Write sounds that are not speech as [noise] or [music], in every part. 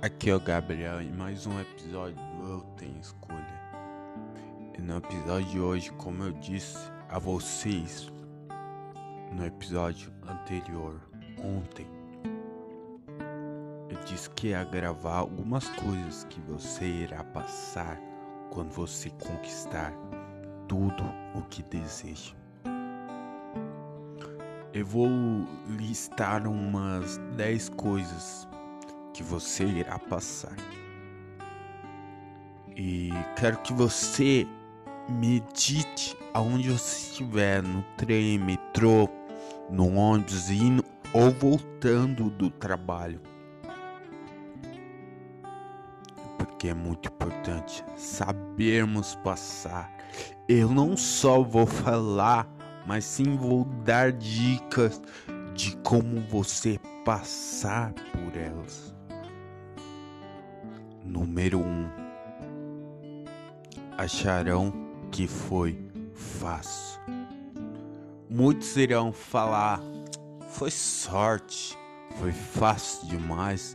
Aqui é o Gabriel em mais um episódio do Eu Tenho Escolha. E no episódio de hoje, como eu disse a vocês no episódio anterior, ontem, eu disse que ia gravar algumas coisas que você irá passar quando você conquistar tudo o que deseja. Eu vou listar umas 10 coisas que você irá passar. E quero que você medite aonde você estiver, no trem, metrô, no ônibus, indo ou voltando do trabalho. Porque é muito importante sabermos passar. Eu não só vou falar, mas sim vou dar dicas de como você passar por elas. Número 1 um, Acharão que foi fácil. Muitos irão falar: foi sorte, foi fácil demais.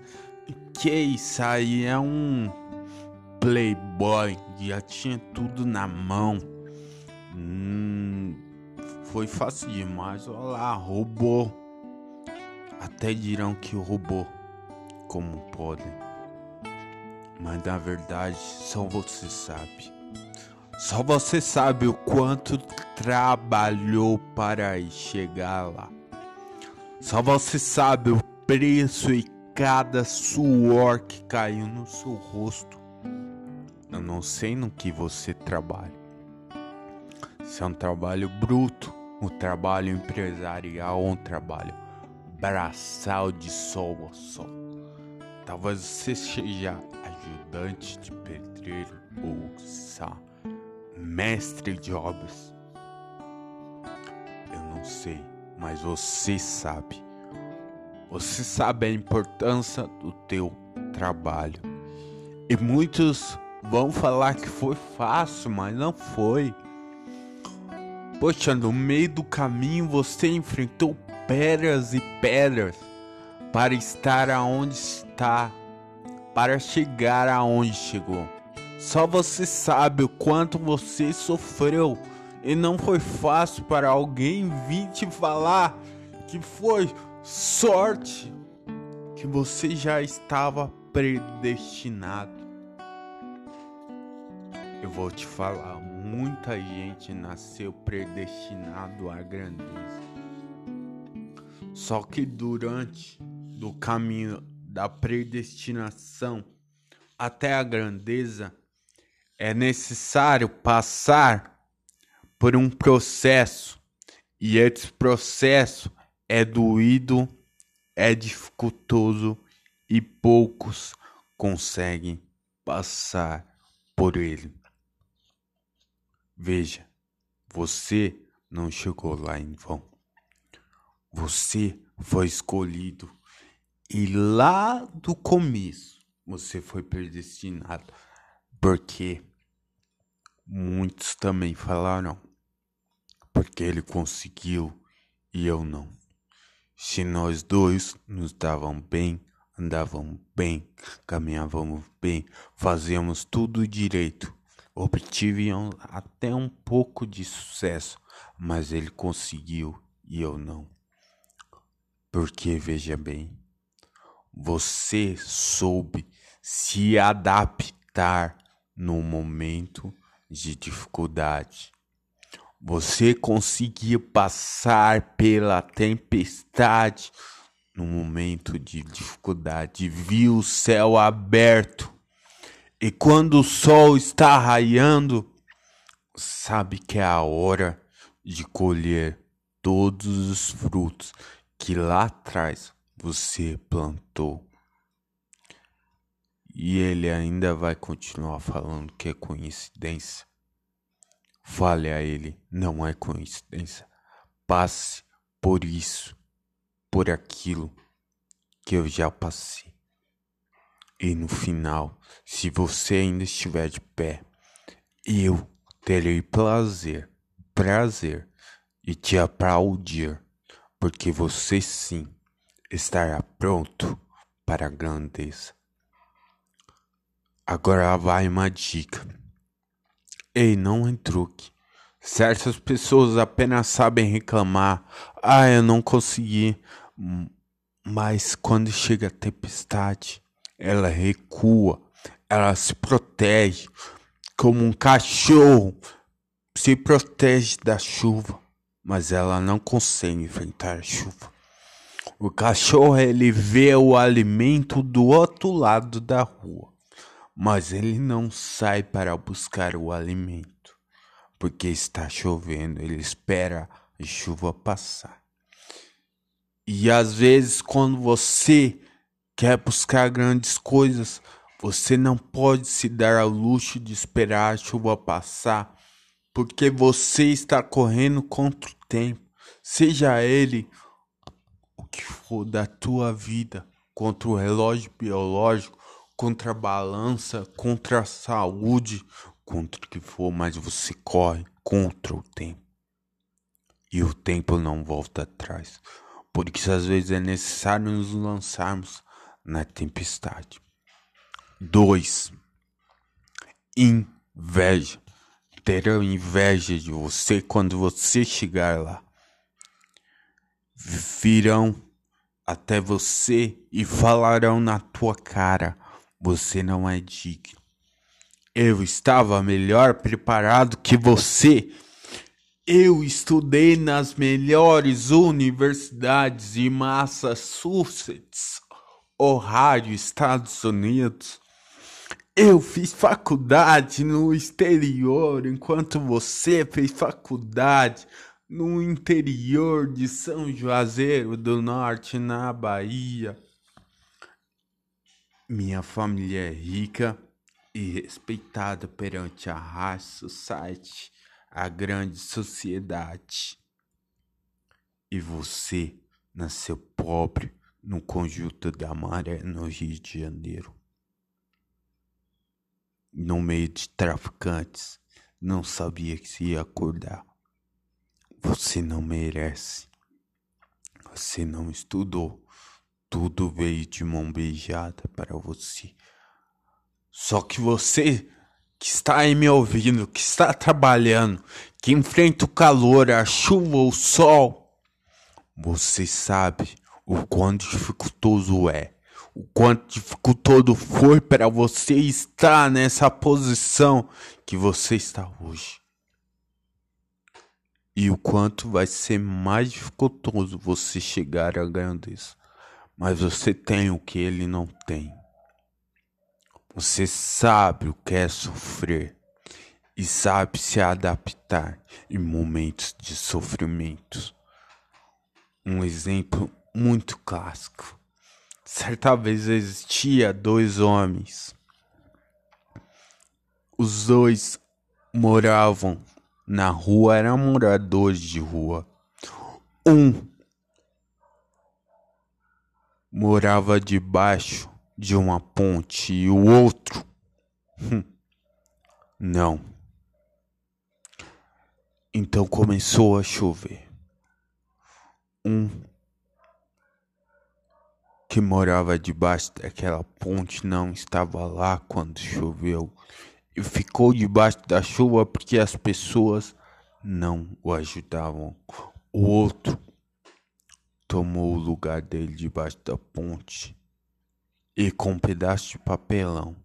Que isso aí é um playboy, já tinha tudo na mão. Hum, foi fácil demais, olha lá, roubou. Até dirão que roubou, como podem mas na verdade só você sabe. Só você sabe o quanto trabalhou para chegar lá. Só você sabe o preço e cada suor que caiu no seu rosto. Eu não sei no que você trabalha. Se é um trabalho bruto, um trabalho empresarial ou um trabalho braçal de sol a sol. Talvez você seja ajudante de pedreiro ou sa, mestre de obras. Eu não sei, mas você sabe. Você sabe a importância do teu trabalho. E muitos vão falar que foi fácil, mas não foi. Poxa, no meio do caminho você enfrentou pedras e pedras para estar aonde está para chegar aonde chegou. Só você sabe o quanto você sofreu e não foi fácil para alguém vir te falar que foi sorte, que você já estava predestinado. Eu vou te falar, muita gente nasceu predestinado à grandeza. Só que durante do caminho da predestinação até a grandeza, é necessário passar por um processo, e esse processo é doído, é dificultoso e poucos conseguem passar por ele. Veja, você não chegou lá em vão. Você foi escolhido e lá do começo você foi predestinado. Porque muitos também falaram. Porque ele conseguiu e eu não. Se nós dois nos davam bem, andávamos bem, caminhávamos bem, fazíamos tudo direito, obtíamos até um pouco de sucesso, mas ele conseguiu e eu não. Porque veja bem, você soube se adaptar no momento de dificuldade. Você conseguiu passar pela tempestade no momento de dificuldade, viu o céu aberto. E quando o sol está raiando, sabe que é a hora de colher todos os frutos que lá atrás você plantou. E ele ainda vai continuar falando que é coincidência. Fale a ele, não é coincidência. Passe por isso, por aquilo que eu já passei. E no final, se você ainda estiver de pé, eu terei prazer, prazer e te aplaudir, porque você sim estará pronto para a grandeza. Agora vai uma dica. Ei, não truque. Certas pessoas apenas sabem reclamar. Ah, eu não consegui. Mas quando chega a tempestade, ela recua, ela se protege como um cachorro se protege da chuva, mas ela não consegue enfrentar a chuva. O cachorro ele vê o alimento do outro lado da rua, mas ele não sai para buscar o alimento, porque está chovendo, ele espera a chuva passar. E às vezes, quando você quer buscar grandes coisas, você não pode se dar ao luxo de esperar a chuva passar, porque você está correndo contra o tempo, seja ele que for da tua vida, contra o relógio biológico, contra a balança, contra a saúde, contra o que for, mas você corre contra o tempo. E o tempo não volta atrás. Por isso às vezes é necessário nos lançarmos na tempestade. 2. Inveja terão inveja de você quando você chegar lá. Virão até você e falarão na tua cara: você não é digno. Eu estava melhor preparado que você. Eu estudei nas melhores universidades de Massachusetts, Ohio, Estados Unidos. Eu fiz faculdade no exterior, enquanto você fez faculdade no interior de São Juazeiro do Norte, na Bahia. Minha família é rica e respeitada perante a high society, a grande sociedade. E você nasceu pobre no conjunto da maré no Rio de Janeiro no meio de traficantes, não sabia que se ia acordar. Você não merece. Você não estudou. Tudo veio de mão beijada para você. Só que você que está aí me ouvindo, que está trabalhando, que enfrenta o calor, a chuva, o sol, você sabe o quão dificultoso é o quanto dificultoso foi para você estar nessa posição que você está hoje. E o quanto vai ser mais dificultoso você chegar à grandeza. Mas você tem o que ele não tem. Você sabe o que é sofrer e sabe se adaptar em momentos de sofrimento. Um exemplo muito clássico Certa vez existia dois homens. Os dois moravam na rua, eram moradores de rua. Um morava debaixo de uma ponte e o outro hum, não. Então começou a chover. Um que morava debaixo daquela ponte não estava lá quando choveu e ficou debaixo da chuva porque as pessoas não o ajudavam. O outro tomou o lugar dele debaixo da ponte e com um pedaço de papelão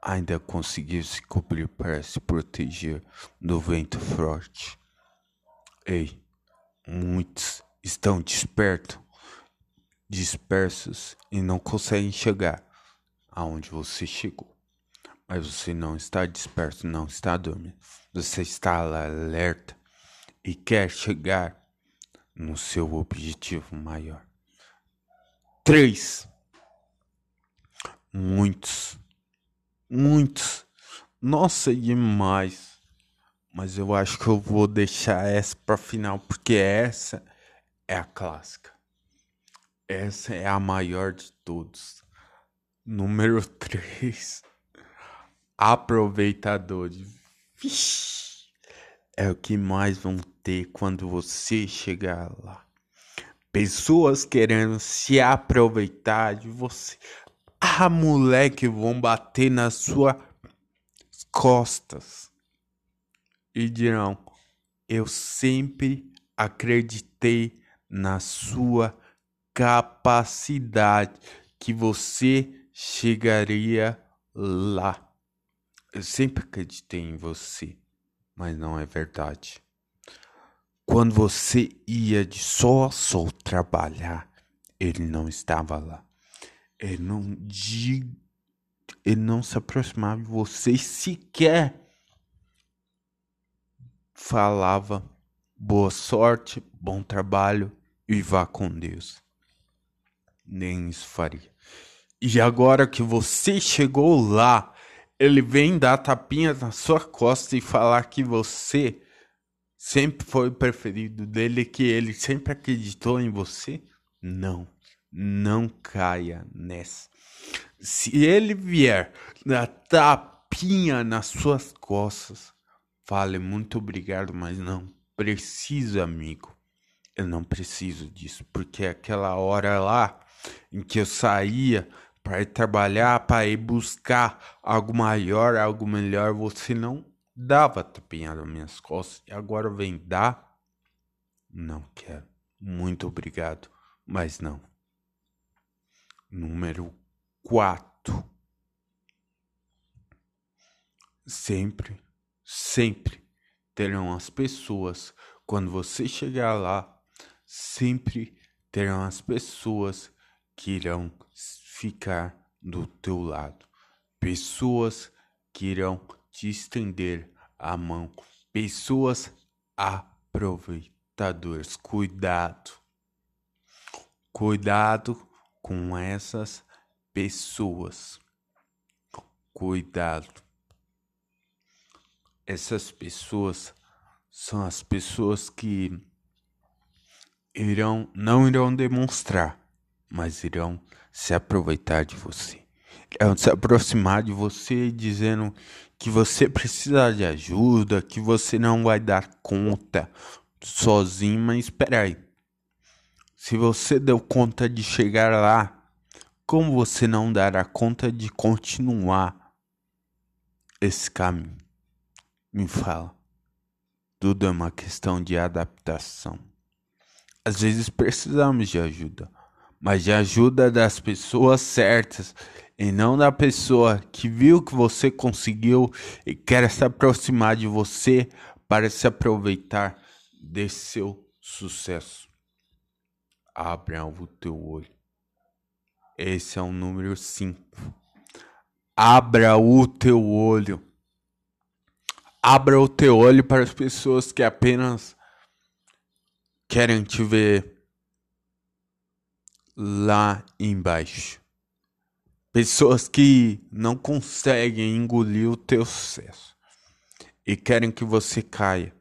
ainda conseguiu se cobrir para se proteger do vento forte. Ei, muitos estão despertos dispersos e não conseguem chegar aonde você chegou. Mas você não está disperso, não está dormindo. Você está alerta e quer chegar no seu objetivo maior. Três. Muitos. Muitos. Nossa, demais. Mas eu acho que eu vou deixar essa para final porque essa é a clássica. Essa é a maior de todos. Número [laughs] 3. Aproveitadores. Vixe, é o que mais vão ter quando você chegar lá. Pessoas querendo se aproveitar de você. Ah, moleque, vão bater na sua costas e dirão: Eu sempre acreditei na sua capacidade que você chegaria lá. Eu sempre acreditei em você, mas não é verdade. Quando você ia de sol a sol trabalhar, ele não estava lá. Ele não, ele não se aproximava de você sequer falava boa sorte, bom trabalho e vá com Deus. Nem isso faria. E agora que você chegou lá, ele vem dar tapinha na sua costa e falar que você sempre foi o preferido dele, que ele sempre acreditou em você? Não, não caia nessa. Se ele vier dar tapinha nas suas costas, fale muito obrigado, mas não preciso, amigo. Eu não preciso disso, porque aquela hora lá em que eu saía para ir trabalhar, para ir buscar algo maior, algo melhor, você não dava tapinha nas minhas costas e agora vem dar? Não quero. Muito obrigado, mas não. Número 4. Sempre, sempre terão as pessoas, quando você chegar lá, sempre terão as pessoas que irão ficar do teu lado. Pessoas que irão te estender a mão. Pessoas aproveitadoras. Cuidado. Cuidado com essas pessoas. Cuidado. Essas pessoas são as pessoas que irão não irão demonstrar, mas irão se aproveitar de você. Irão se aproximar de você dizendo que você precisa de ajuda, que você não vai dar conta sozinho, mas espera aí. Se você deu conta de chegar lá, como você não dará conta de continuar esse caminho? Me fala. Tudo é uma questão de adaptação. Às vezes precisamos de ajuda, mas de ajuda das pessoas certas e não da pessoa que viu que você conseguiu e quer se aproximar de você para se aproveitar desse seu sucesso. Abra o teu olho. Esse é o número 5. Abra o teu olho. Abra o teu olho para as pessoas que apenas querem te ver lá embaixo. Pessoas que não conseguem engolir o teu sucesso e querem que você caia.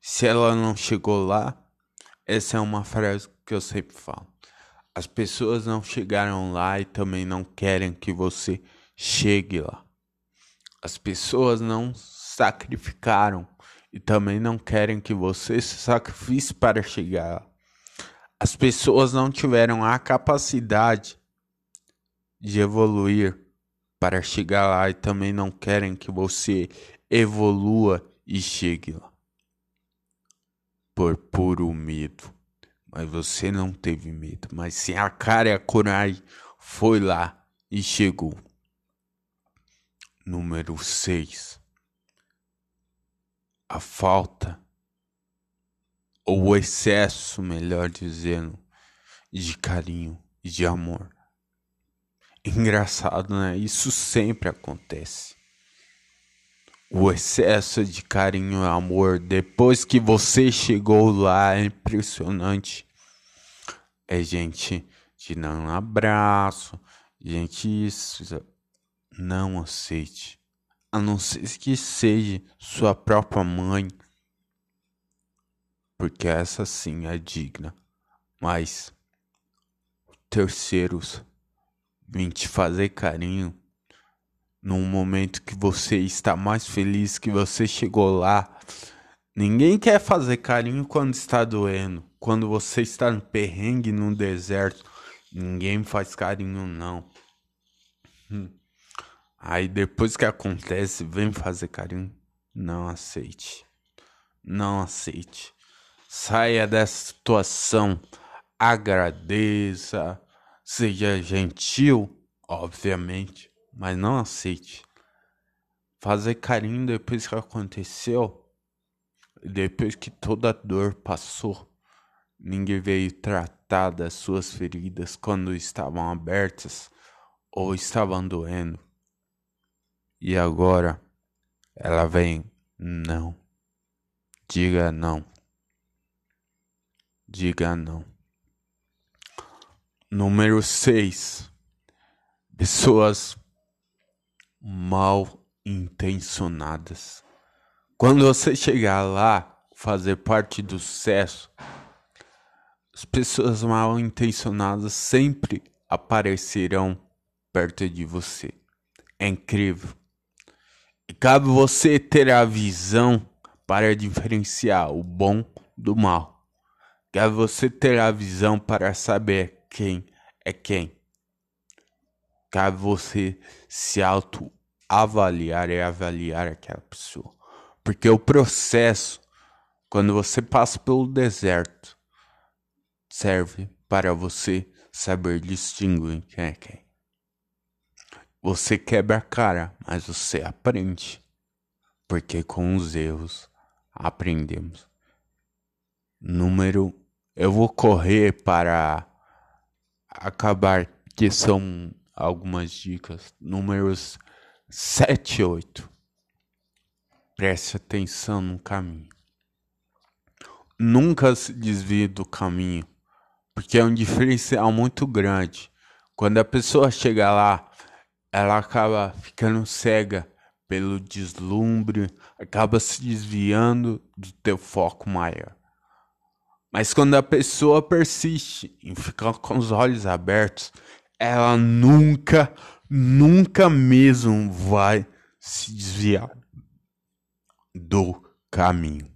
Se ela não chegou lá, essa é uma frase que eu sempre falo. As pessoas não chegaram lá e também não querem que você chegue lá. As pessoas não sacrificaram e também não querem que você se sacrifique para chegar lá. As pessoas não tiveram a capacidade de evoluir para chegar lá e também não querem que você evolua e chegue lá. Por puro medo. Mas você não teve medo, mas sim a cara e a coragem foi lá e chegou. Número 6 a falta, ou o excesso, melhor dizendo, de carinho e de amor. Engraçado, né? Isso sempre acontece. O excesso de carinho e amor depois que você chegou lá é impressionante. É gente te dando um abraço, gente isso. Não aceite a não ser que seja sua própria mãe, porque essa sim é digna, mas terceiros vêm te fazer carinho num momento que você está mais feliz que você chegou lá. Ninguém quer fazer carinho quando está doendo, quando você está no perrengue no deserto. Ninguém faz carinho não. Hum. Aí depois que acontece, vem fazer carinho. Não aceite. Não aceite. Saia dessa situação. Agradeça. Seja gentil, obviamente, mas não aceite. Fazer carinho depois que aconteceu, depois que toda a dor passou. Ninguém veio tratar das suas feridas quando estavam abertas ou estavam doendo. E agora ela vem, não. Diga não. Diga não. Número 6. Pessoas mal intencionadas. Quando você chegar lá, fazer parte do sucesso, as pessoas mal intencionadas sempre aparecerão perto de você. É incrível. E cabe você ter a visão para diferenciar o bom do mal. Cabe você ter a visão para saber quem é quem. Cabe você se auto-avaliar e avaliar aquela pessoa. Porque o processo, quando você passa pelo deserto, serve para você saber distinguir quem é quem. Você quebra a cara, mas você aprende. Porque com os erros aprendemos. Número. Eu vou correr para acabar, que são algumas dicas. Números 7 e 8. Preste atenção no caminho. Nunca se desvie do caminho, porque é um diferencial muito grande. Quando a pessoa chega lá ela acaba ficando cega pelo deslumbre, acaba se desviando do teu foco maior. Mas quando a pessoa persiste em ficar com os olhos abertos, ela nunca, nunca mesmo vai se desviar do caminho.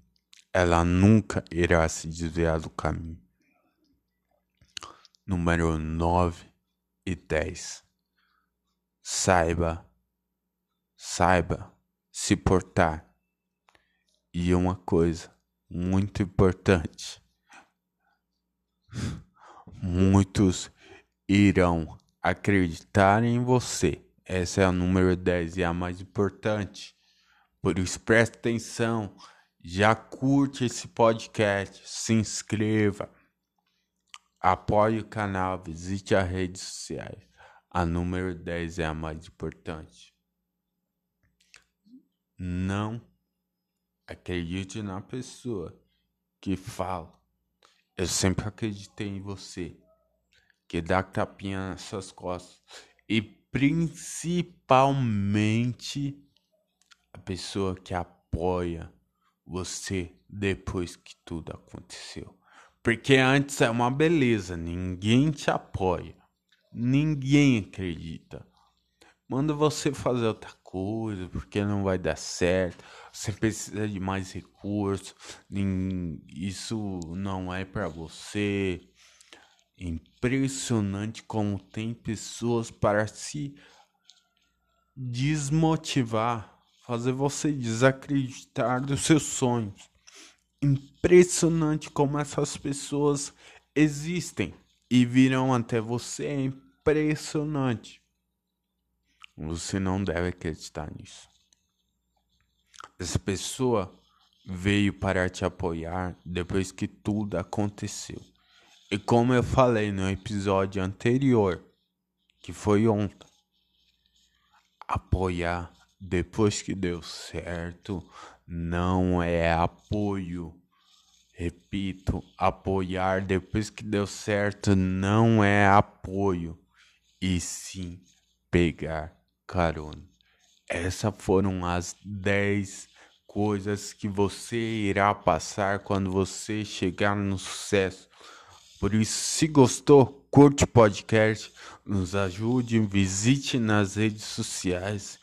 Ela nunca irá se desviar do caminho. Número 9 e 10 saiba, saiba se portar. E uma coisa muito importante: muitos irão acreditar em você. Essa é a número 10 e a mais importante. Por isso, preste atenção. Já curte esse podcast, se inscreva, apoie o canal, visite as redes sociais. A número 10 é a mais importante. Não acredite na pessoa que fala. Eu sempre acreditei em você. Que dá tapinha nas suas costas. E principalmente a pessoa que apoia você depois que tudo aconteceu. Porque antes é uma beleza, ninguém te apoia. Ninguém acredita. Manda você fazer outra coisa porque não vai dar certo. Você precisa de mais recursos. Isso não é para você. Impressionante como tem pessoas para se desmotivar, fazer você desacreditar dos seus sonhos. Impressionante como essas pessoas existem e virão até você é impressionante. Você não deve acreditar nisso. Essa pessoa veio para te apoiar depois que tudo aconteceu. E como eu falei no episódio anterior, que foi ontem, apoiar depois que deu certo não é apoio Repito, apoiar depois que deu certo não é apoio, e sim pegar carona. Essas foram as 10 coisas que você irá passar quando você chegar no sucesso. Por isso, se gostou, curte o podcast, nos ajude, visite nas redes sociais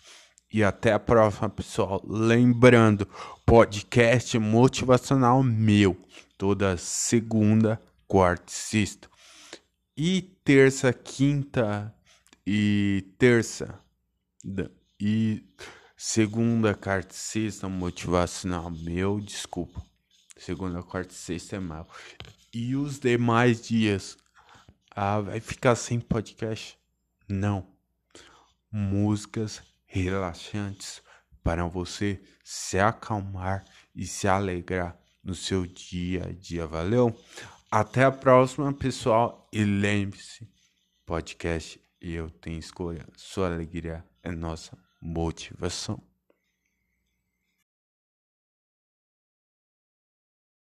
e até a próxima, pessoal. Lembrando, podcast motivacional meu, toda segunda, quarta e sexta. E terça, quinta e terça E segunda, quarta e sexta, motivacional meu, desculpa. Segunda, quarta e sexta é mal. E os demais dias, ah, vai ficar sem podcast? Não. Músicas relaxantes para você se acalmar e se alegrar no seu dia a dia. Valeu? Até a próxima, pessoal. E lembre-se, podcast eu tenho escolha. Sua alegria é nossa motivação.